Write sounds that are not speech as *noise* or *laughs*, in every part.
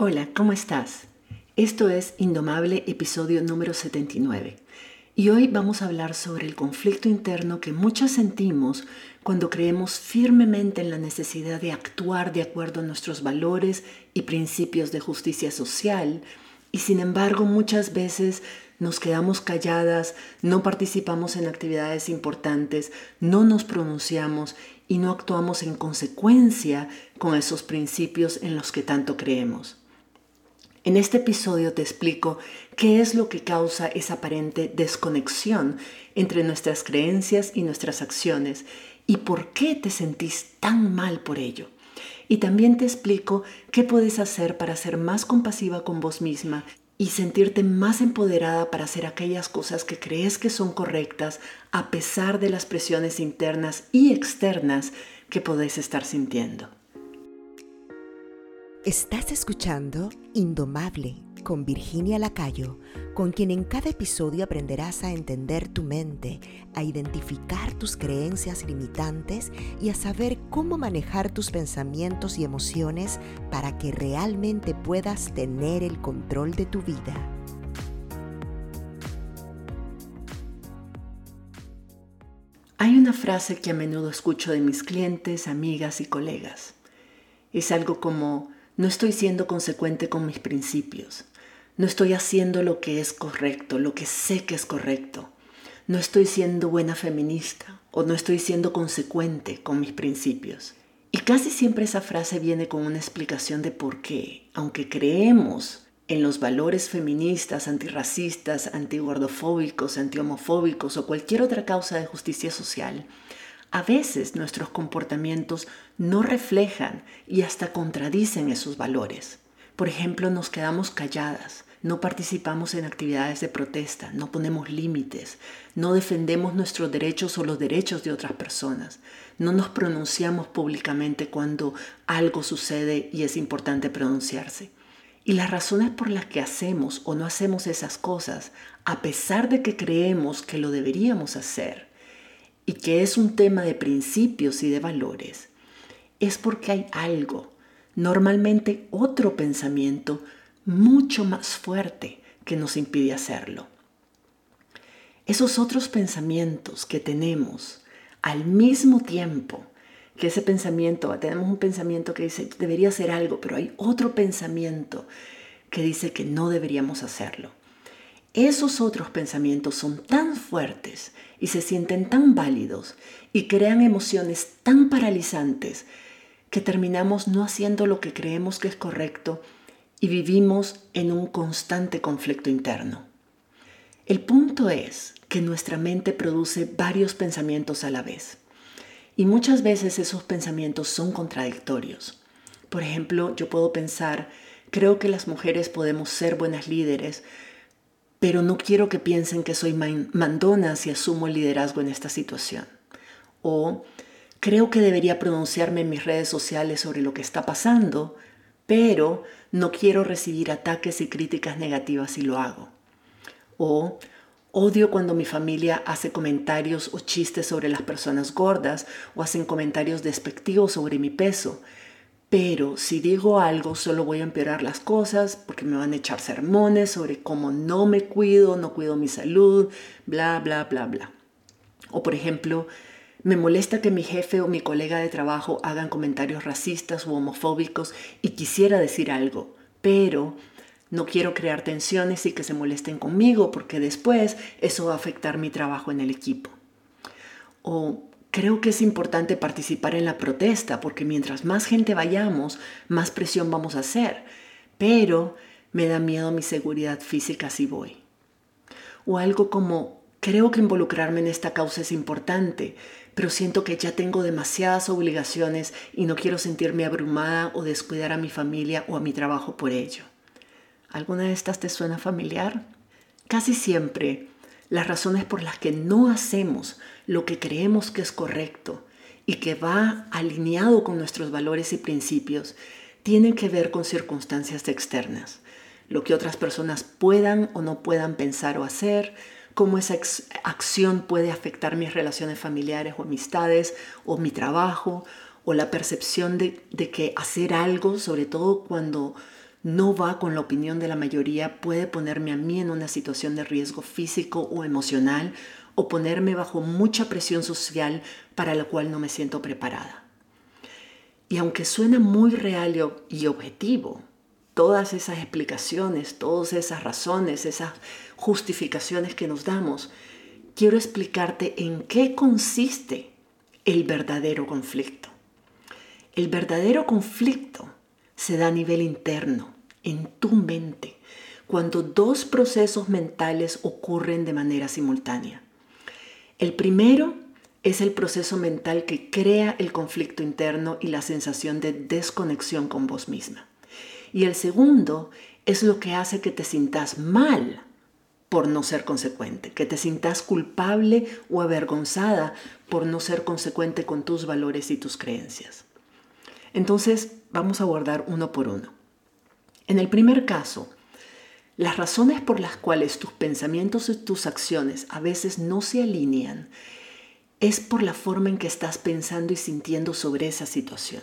Hola, ¿cómo estás? Esto es Indomable, episodio número 79. Y hoy vamos a hablar sobre el conflicto interno que muchos sentimos cuando creemos firmemente en la necesidad de actuar de acuerdo a nuestros valores y principios de justicia social, y sin embargo muchas veces nos quedamos calladas, no participamos en actividades importantes, no nos pronunciamos y no actuamos en consecuencia con esos principios en los que tanto creemos. En este episodio te explico qué es lo que causa esa aparente desconexión entre nuestras creencias y nuestras acciones y por qué te sentís tan mal por ello. Y también te explico qué puedes hacer para ser más compasiva con vos misma y sentirte más empoderada para hacer aquellas cosas que crees que son correctas a pesar de las presiones internas y externas que podés estar sintiendo. Estás escuchando Indomable con Virginia Lacayo, con quien en cada episodio aprenderás a entender tu mente, a identificar tus creencias limitantes y a saber cómo manejar tus pensamientos y emociones para que realmente puedas tener el control de tu vida. Hay una frase que a menudo escucho de mis clientes, amigas y colegas. Es algo como, no estoy siendo consecuente con mis principios. No estoy haciendo lo que es correcto, lo que sé que es correcto. No estoy siendo buena feminista o no estoy siendo consecuente con mis principios. Y casi siempre esa frase viene con una explicación de por qué, aunque creemos en los valores feministas, antirracistas, antigordofóbicos, antihomofóbicos o cualquier otra causa de justicia social, a veces nuestros comportamientos no reflejan y hasta contradicen esos valores. Por ejemplo, nos quedamos calladas, no participamos en actividades de protesta, no ponemos límites, no defendemos nuestros derechos o los derechos de otras personas, no nos pronunciamos públicamente cuando algo sucede y es importante pronunciarse. Y las razones por las que hacemos o no hacemos esas cosas, a pesar de que creemos que lo deberíamos hacer, y que es un tema de principios y de valores, es porque hay algo, normalmente otro pensamiento mucho más fuerte que nos impide hacerlo. Esos otros pensamientos que tenemos al mismo tiempo que ese pensamiento, tenemos un pensamiento que dice debería hacer algo, pero hay otro pensamiento que dice que no deberíamos hacerlo. Esos otros pensamientos son tan fuertes y se sienten tan válidos y crean emociones tan paralizantes que terminamos no haciendo lo que creemos que es correcto y vivimos en un constante conflicto interno. El punto es que nuestra mente produce varios pensamientos a la vez y muchas veces esos pensamientos son contradictorios. Por ejemplo, yo puedo pensar, creo que las mujeres podemos ser buenas líderes, pero no quiero que piensen que soy mandona si asumo el liderazgo en esta situación. O creo que debería pronunciarme en mis redes sociales sobre lo que está pasando, pero no quiero recibir ataques y críticas negativas si lo hago. O odio cuando mi familia hace comentarios o chistes sobre las personas gordas o hacen comentarios despectivos sobre mi peso pero si digo algo, solo voy a empeorar las cosas porque me van a echar sermones sobre cómo no me cuido, no cuido mi salud, bla, bla, bla, bla. O por ejemplo, me molesta que mi jefe o mi colega de trabajo hagan comentarios racistas o homofóbicos y quisiera decir algo, pero no quiero crear tensiones y que se molesten conmigo porque después eso va a afectar mi trabajo en el equipo. O Creo que es importante participar en la protesta porque mientras más gente vayamos, más presión vamos a hacer. Pero me da miedo mi seguridad física si voy. O algo como, creo que involucrarme en esta causa es importante, pero siento que ya tengo demasiadas obligaciones y no quiero sentirme abrumada o descuidar a mi familia o a mi trabajo por ello. ¿Alguna de estas te suena familiar? Casi siempre las razones por las que no hacemos lo que creemos que es correcto y que va alineado con nuestros valores y principios tienen que ver con circunstancias externas, lo que otras personas puedan o no puedan pensar o hacer, cómo esa acción puede afectar mis relaciones familiares o amistades o mi trabajo o la percepción de, de que hacer algo, sobre todo cuando no va con la opinión de la mayoría puede ponerme a mí en una situación de riesgo físico o emocional o ponerme bajo mucha presión social para la cual no me siento preparada. Y aunque suena muy real y objetivo, todas esas explicaciones, todas esas razones, esas justificaciones que nos damos, quiero explicarte en qué consiste el verdadero conflicto. El verdadero conflicto se da a nivel interno, en tu mente, cuando dos procesos mentales ocurren de manera simultánea. El primero es el proceso mental que crea el conflicto interno y la sensación de desconexión con vos misma. Y el segundo es lo que hace que te sientas mal por no ser consecuente, que te sientas culpable o avergonzada por no ser consecuente con tus valores y tus creencias. Entonces, vamos a abordar uno por uno. En el primer caso, las razones por las cuales tus pensamientos y tus acciones a veces no se alinean es por la forma en que estás pensando y sintiendo sobre esa situación.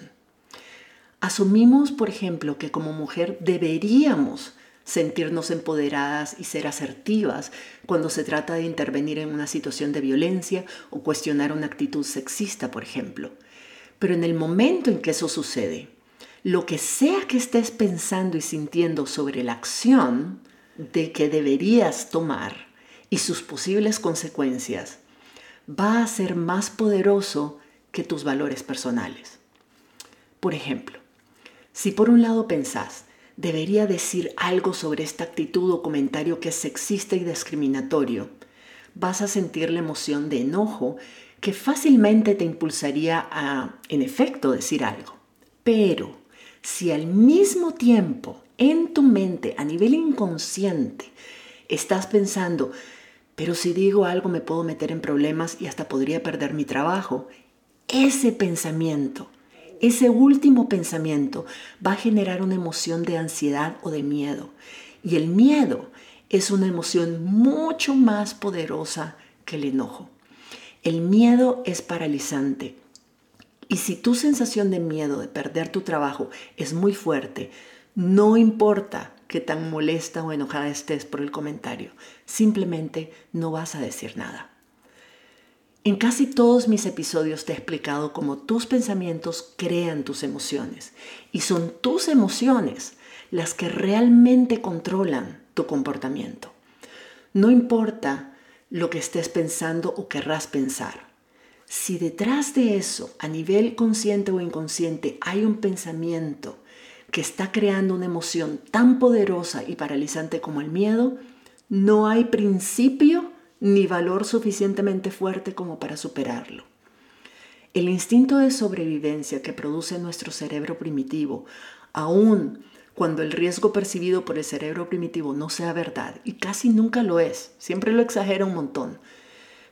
Asumimos, por ejemplo, que como mujer deberíamos sentirnos empoderadas y ser asertivas cuando se trata de intervenir en una situación de violencia o cuestionar una actitud sexista, por ejemplo. Pero en el momento en que eso sucede, lo que sea que estés pensando y sintiendo sobre la acción de que deberías tomar y sus posibles consecuencias, va a ser más poderoso que tus valores personales. Por ejemplo, si por un lado pensás, debería decir algo sobre esta actitud o comentario que es sexista y discriminatorio, vas a sentir la emoción de enojo que fácilmente te impulsaría a, en efecto, decir algo. Pero si al mismo tiempo en tu mente, a nivel inconsciente, estás pensando, pero si digo algo me puedo meter en problemas y hasta podría perder mi trabajo, ese pensamiento, ese último pensamiento va a generar una emoción de ansiedad o de miedo. Y el miedo es una emoción mucho más poderosa que el enojo. El miedo es paralizante. Y si tu sensación de miedo de perder tu trabajo es muy fuerte, no importa que tan molesta o enojada estés por el comentario, simplemente no vas a decir nada. En casi todos mis episodios te he explicado cómo tus pensamientos crean tus emociones y son tus emociones las que realmente controlan tu comportamiento. No importa lo que estés pensando o querrás pensar. Si detrás de eso, a nivel consciente o inconsciente, hay un pensamiento que está creando una emoción tan poderosa y paralizante como el miedo, no hay principio ni valor suficientemente fuerte como para superarlo. El instinto de sobrevivencia que produce nuestro cerebro primitivo, aún cuando el riesgo percibido por el cerebro primitivo no sea verdad, y casi nunca lo es, siempre lo exagera un montón,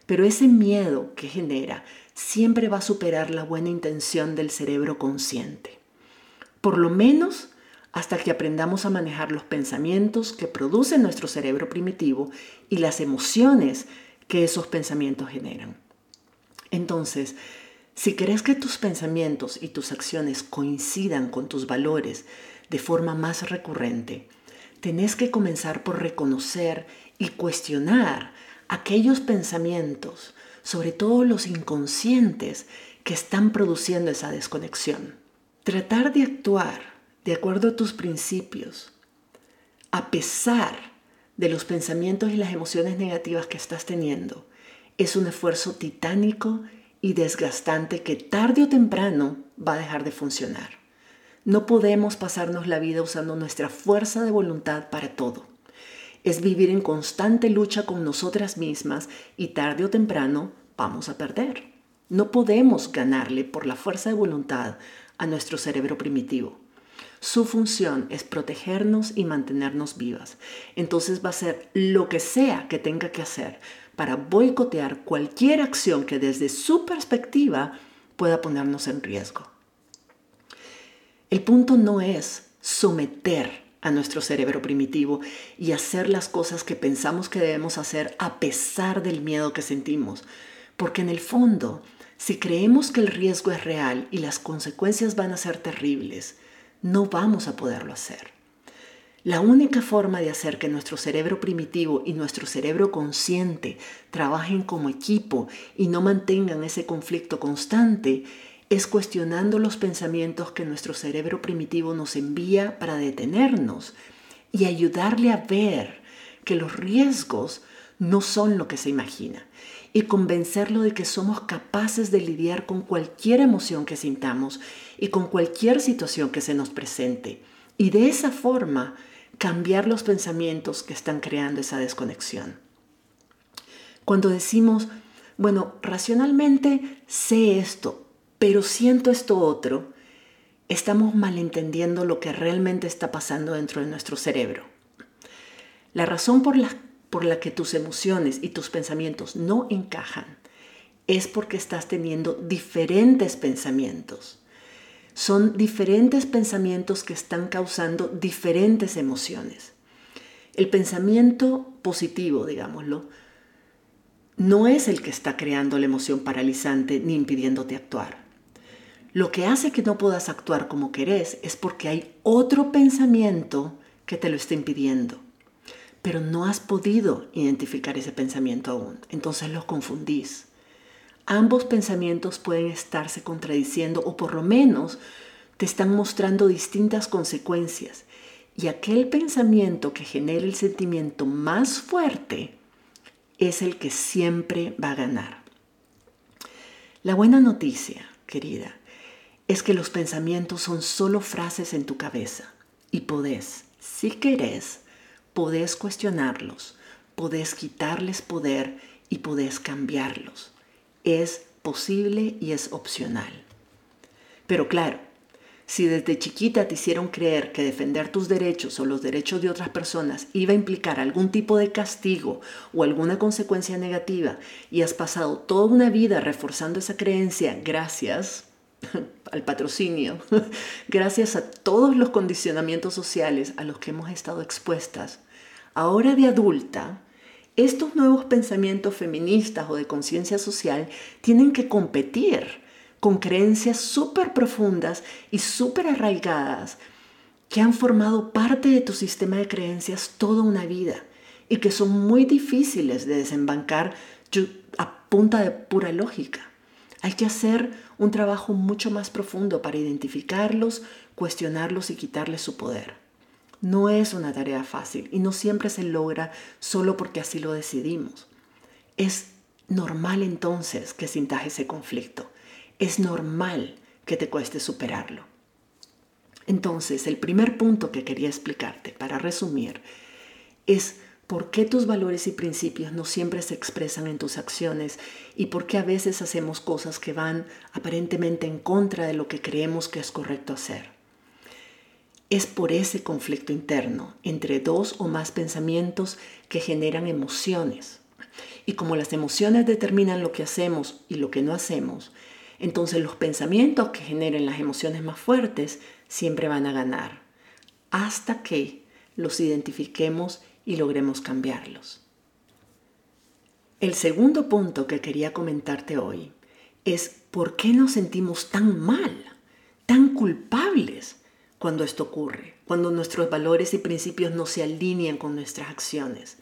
pero ese miedo que genera siempre va a superar la buena intención del cerebro consciente. Por lo menos hasta que aprendamos a manejar los pensamientos que produce nuestro cerebro primitivo y las emociones que esos pensamientos generan. Entonces, si querés que tus pensamientos y tus acciones coincidan con tus valores, de forma más recurrente, tenés que comenzar por reconocer y cuestionar aquellos pensamientos, sobre todo los inconscientes, que están produciendo esa desconexión. Tratar de actuar de acuerdo a tus principios, a pesar de los pensamientos y las emociones negativas que estás teniendo, es un esfuerzo titánico y desgastante que tarde o temprano va a dejar de funcionar. No podemos pasarnos la vida usando nuestra fuerza de voluntad para todo. Es vivir en constante lucha con nosotras mismas y tarde o temprano vamos a perder. No podemos ganarle por la fuerza de voluntad a nuestro cerebro primitivo. Su función es protegernos y mantenernos vivas. Entonces va a ser lo que sea que tenga que hacer para boicotear cualquier acción que desde su perspectiva pueda ponernos en riesgo. El punto no es someter a nuestro cerebro primitivo y hacer las cosas que pensamos que debemos hacer a pesar del miedo que sentimos. Porque en el fondo, si creemos que el riesgo es real y las consecuencias van a ser terribles, no vamos a poderlo hacer. La única forma de hacer que nuestro cerebro primitivo y nuestro cerebro consciente trabajen como equipo y no mantengan ese conflicto constante es cuestionando los pensamientos que nuestro cerebro primitivo nos envía para detenernos y ayudarle a ver que los riesgos no son lo que se imagina y convencerlo de que somos capaces de lidiar con cualquier emoción que sintamos y con cualquier situación que se nos presente. Y de esa forma, cambiar los pensamientos que están creando esa desconexión. Cuando decimos, bueno, racionalmente sé esto, pero siento esto otro, estamos malentendiendo lo que realmente está pasando dentro de nuestro cerebro. La razón por la, por la que tus emociones y tus pensamientos no encajan es porque estás teniendo diferentes pensamientos. Son diferentes pensamientos que están causando diferentes emociones. El pensamiento positivo, digámoslo, no es el que está creando la emoción paralizante ni impidiéndote actuar. Lo que hace que no puedas actuar como querés es porque hay otro pensamiento que te lo está impidiendo. Pero no has podido identificar ese pensamiento aún. Entonces los confundís. Ambos pensamientos pueden estarse contradiciendo o por lo menos te están mostrando distintas consecuencias. Y aquel pensamiento que genera el sentimiento más fuerte es el que siempre va a ganar. La buena noticia, querida, es que los pensamientos son solo frases en tu cabeza y podés, si querés, podés cuestionarlos, podés quitarles poder y podés cambiarlos es posible y es opcional. Pero claro, si desde chiquita te hicieron creer que defender tus derechos o los derechos de otras personas iba a implicar algún tipo de castigo o alguna consecuencia negativa y has pasado toda una vida reforzando esa creencia gracias al patrocinio, *laughs* gracias a todos los condicionamientos sociales a los que hemos estado expuestas, ahora de adulta, estos nuevos pensamientos feministas o de conciencia social tienen que competir con creencias súper profundas y súper arraigadas que han formado parte de tu sistema de creencias toda una vida y que son muy difíciles de desembancar a punta de pura lógica. Hay que hacer un trabajo mucho más profundo para identificarlos, cuestionarlos y quitarles su poder. No es una tarea fácil y no siempre se logra solo porque así lo decidimos. Es normal entonces que sintas ese conflicto. Es normal que te cueste superarlo. Entonces, el primer punto que quería explicarte, para resumir, es por qué tus valores y principios no siempre se expresan en tus acciones y por qué a veces hacemos cosas que van aparentemente en contra de lo que creemos que es correcto hacer es por ese conflicto interno entre dos o más pensamientos que generan emociones. Y como las emociones determinan lo que hacemos y lo que no hacemos, entonces los pensamientos que generen las emociones más fuertes siempre van a ganar, hasta que los identifiquemos y logremos cambiarlos. El segundo punto que quería comentarte hoy es por qué nos sentimos tan mal, tan culpables cuando esto ocurre, cuando nuestros valores y principios no se alinean con nuestras acciones.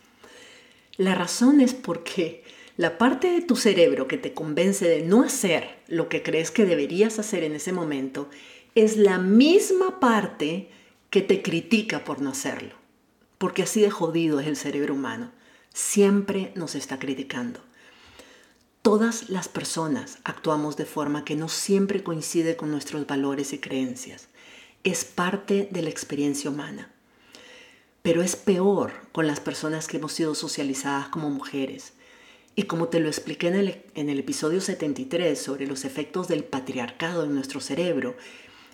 La razón es porque la parte de tu cerebro que te convence de no hacer lo que crees que deberías hacer en ese momento es la misma parte que te critica por no hacerlo. Porque así de jodido es el cerebro humano. Siempre nos está criticando. Todas las personas actuamos de forma que no siempre coincide con nuestros valores y creencias es parte de la experiencia humana. Pero es peor con las personas que hemos sido socializadas como mujeres. Y como te lo expliqué en el, en el episodio 73 sobre los efectos del patriarcado en nuestro cerebro,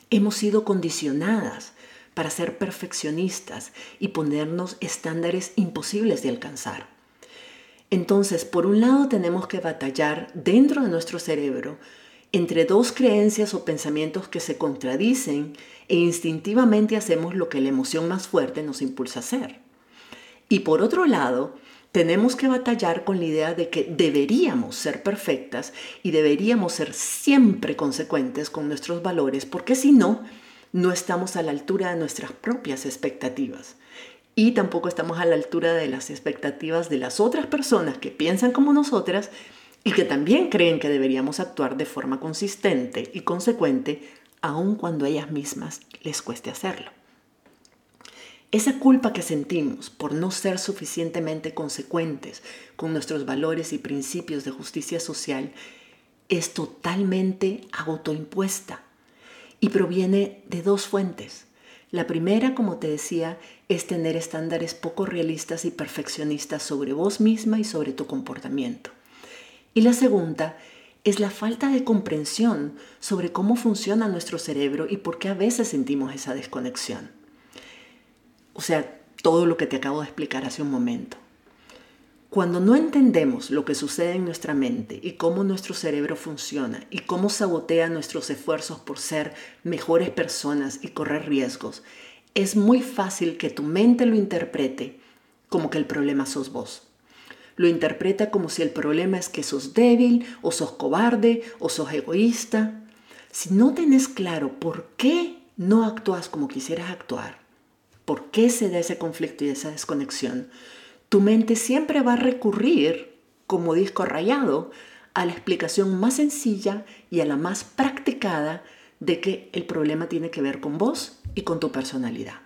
hemos sido condicionadas para ser perfeccionistas y ponernos estándares imposibles de alcanzar. Entonces, por un lado tenemos que batallar dentro de nuestro cerebro entre dos creencias o pensamientos que se contradicen e instintivamente hacemos lo que la emoción más fuerte nos impulsa a hacer. Y por otro lado, tenemos que batallar con la idea de que deberíamos ser perfectas y deberíamos ser siempre consecuentes con nuestros valores, porque si no, no estamos a la altura de nuestras propias expectativas y tampoco estamos a la altura de las expectativas de las otras personas que piensan como nosotras y que también creen que deberíamos actuar de forma consistente y consecuente aun cuando a ellas mismas les cueste hacerlo. Esa culpa que sentimos por no ser suficientemente consecuentes con nuestros valores y principios de justicia social es totalmente autoimpuesta y proviene de dos fuentes. La primera, como te decía, es tener estándares poco realistas y perfeccionistas sobre vos misma y sobre tu comportamiento. Y la segunda es la falta de comprensión sobre cómo funciona nuestro cerebro y por qué a veces sentimos esa desconexión. O sea, todo lo que te acabo de explicar hace un momento. Cuando no entendemos lo que sucede en nuestra mente y cómo nuestro cerebro funciona y cómo sabotea nuestros esfuerzos por ser mejores personas y correr riesgos, es muy fácil que tu mente lo interprete como que el problema sos vos. Lo interpreta como si el problema es que sos débil o sos cobarde o sos egoísta. Si no tenés claro por qué no actúas como quisieras actuar, por qué se da ese conflicto y esa desconexión, tu mente siempre va a recurrir, como disco rayado, a la explicación más sencilla y a la más practicada de que el problema tiene que ver con vos y con tu personalidad.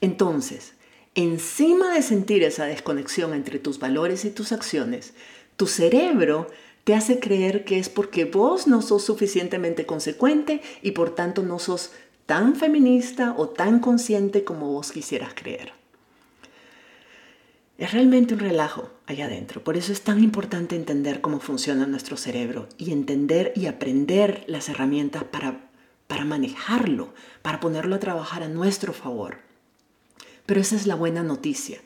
Entonces, encima de sentir esa desconexión entre tus valores y tus acciones, tu cerebro te hace creer que es porque vos no sos suficientemente consecuente y por tanto no sos tan feminista o tan consciente como vos quisieras creer. Es realmente un relajo allá adentro. Por eso es tan importante entender cómo funciona nuestro cerebro y entender y aprender las herramientas para, para manejarlo, para ponerlo a trabajar a nuestro favor. Pero esa es la buena noticia.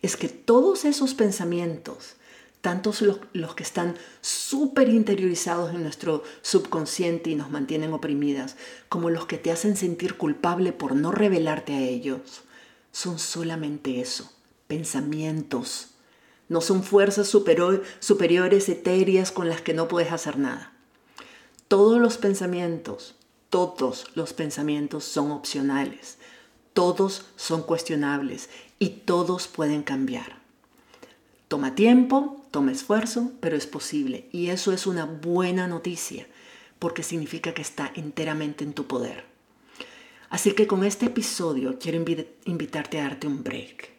Es que todos esos pensamientos tantos los, que están súper interiorizados en nuestro subconsciente y nos mantienen oprimidas, como los que te hacen sentir culpable por no revelarte a ellos, son solamente eso, pensamientos. No son fuerzas superiores etéreas con las que no puedes hacer nada. Todos los pensamientos, todos los pensamientos son opcionales, todos son cuestionables y todos pueden cambiar. Toma tiempo, toma esfuerzo, pero es posible. Y eso es una buena noticia, porque significa que está enteramente en tu poder. Así que con este episodio quiero invitarte a darte un break,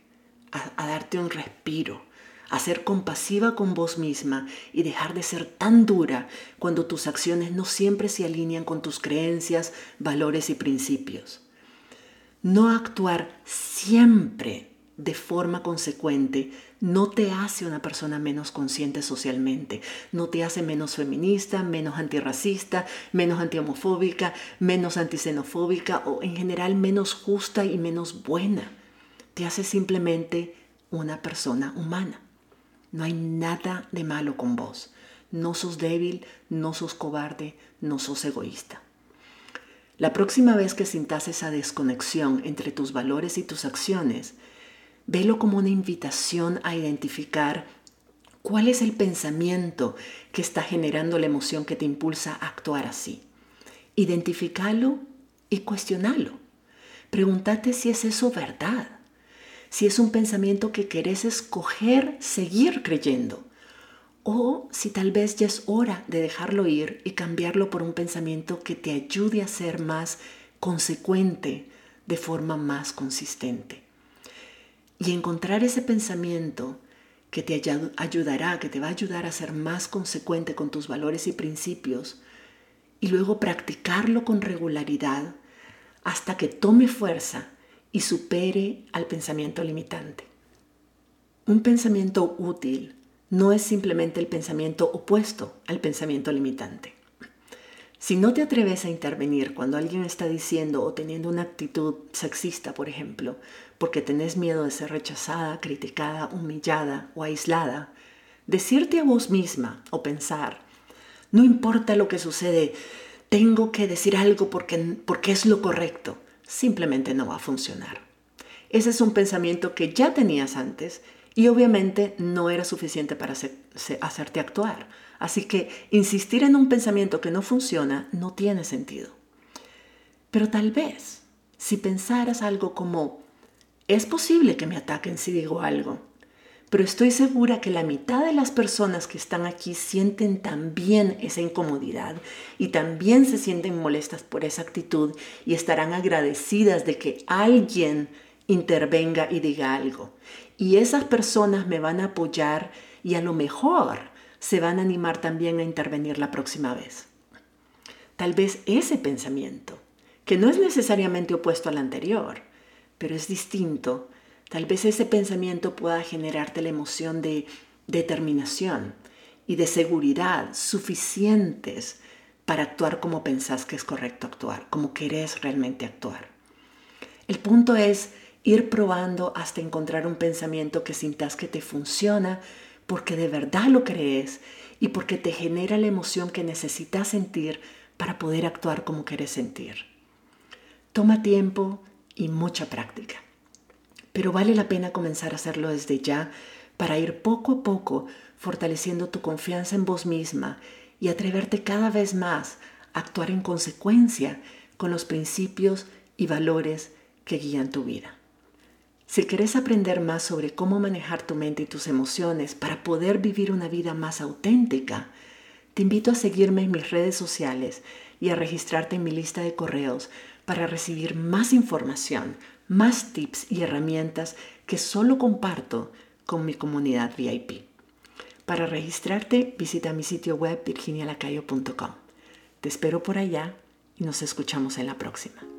a, darte un respiro, a ser compasiva con vos misma y dejar de ser tan dura cuando tus acciones no siempre se alinean con tus creencias, valores y principios. No actuar siempre de forma consecuente no te hace una persona menos consciente socialmente, no te hace menos feminista, menos antirracista, menos antihomofóbica, menos antisenofóbica o en general menos justa y menos buena. Te hace simplemente una persona humana. No hay nada de malo con vos. No sos débil, no sos cobarde, no sos egoísta. La próxima vez que sintas esa desconexión entre tus valores y tus acciones, Velo como una invitación a identificar cuál es el pensamiento que está generando la emoción que te impulsa a actuar así. Identificalo y cuestionalo. Pregúntate si es eso verdad. Si es un pensamiento que querés escoger seguir creyendo. O si tal vez ya es hora de dejarlo ir y cambiarlo por un pensamiento que te ayude a ser más consecuente de forma más consistente. Y encontrar ese pensamiento que te ayudará, que te va a ayudar a ser más consecuente con tus valores y principios, y luego practicarlo con regularidad hasta que tome fuerza y supere al pensamiento limitante. Un pensamiento útil no es simplemente el pensamiento opuesto al pensamiento limitante. Si no te atreves a intervenir cuando alguien está diciendo o teniendo una actitud sexista, por ejemplo, porque tenés miedo de ser rechazada, criticada, humillada o aislada, decirte a vos misma o pensar, no importa lo que sucede, tengo que decir algo porque, porque es lo correcto, simplemente no va a funcionar. Ese es un pensamiento que ya tenías antes y obviamente no era suficiente para hacerte actuar. Así que insistir en un pensamiento que no funciona no tiene sentido. Pero tal vez, si pensaras algo como, es posible que me ataquen si digo algo, pero estoy segura que la mitad de las personas que están aquí sienten también esa incomodidad y también se sienten molestas por esa actitud y estarán agradecidas de que alguien intervenga y diga algo. Y esas personas me van a apoyar y a lo mejor se van a animar también a intervenir la próxima vez. Tal vez ese pensamiento, que no es necesariamente opuesto al anterior, pero es distinto, Tal vez ese pensamiento pueda generarte la emoción de determinación y de seguridad suficientes para actuar como pensás que es correcto actuar, como querés realmente actuar. El punto es ir probando hasta encontrar un pensamiento que sintas que te funciona porque de verdad lo crees y porque te genera la emoción que necesitas sentir para poder actuar como querés sentir. Toma tiempo y mucha práctica pero vale la pena comenzar a hacerlo desde ya para ir poco a poco fortaleciendo tu confianza en vos misma y atreverte cada vez más a actuar en consecuencia con los principios y valores que guían tu vida. Si quieres aprender más sobre cómo manejar tu mente y tus emociones para poder vivir una vida más auténtica, te invito a seguirme en mis redes sociales y a registrarte en mi lista de correos para recibir más información más tips y herramientas que solo comparto con mi comunidad VIP. Para registrarte, visita mi sitio web virginialacayo.com. Te espero por allá y nos escuchamos en la próxima.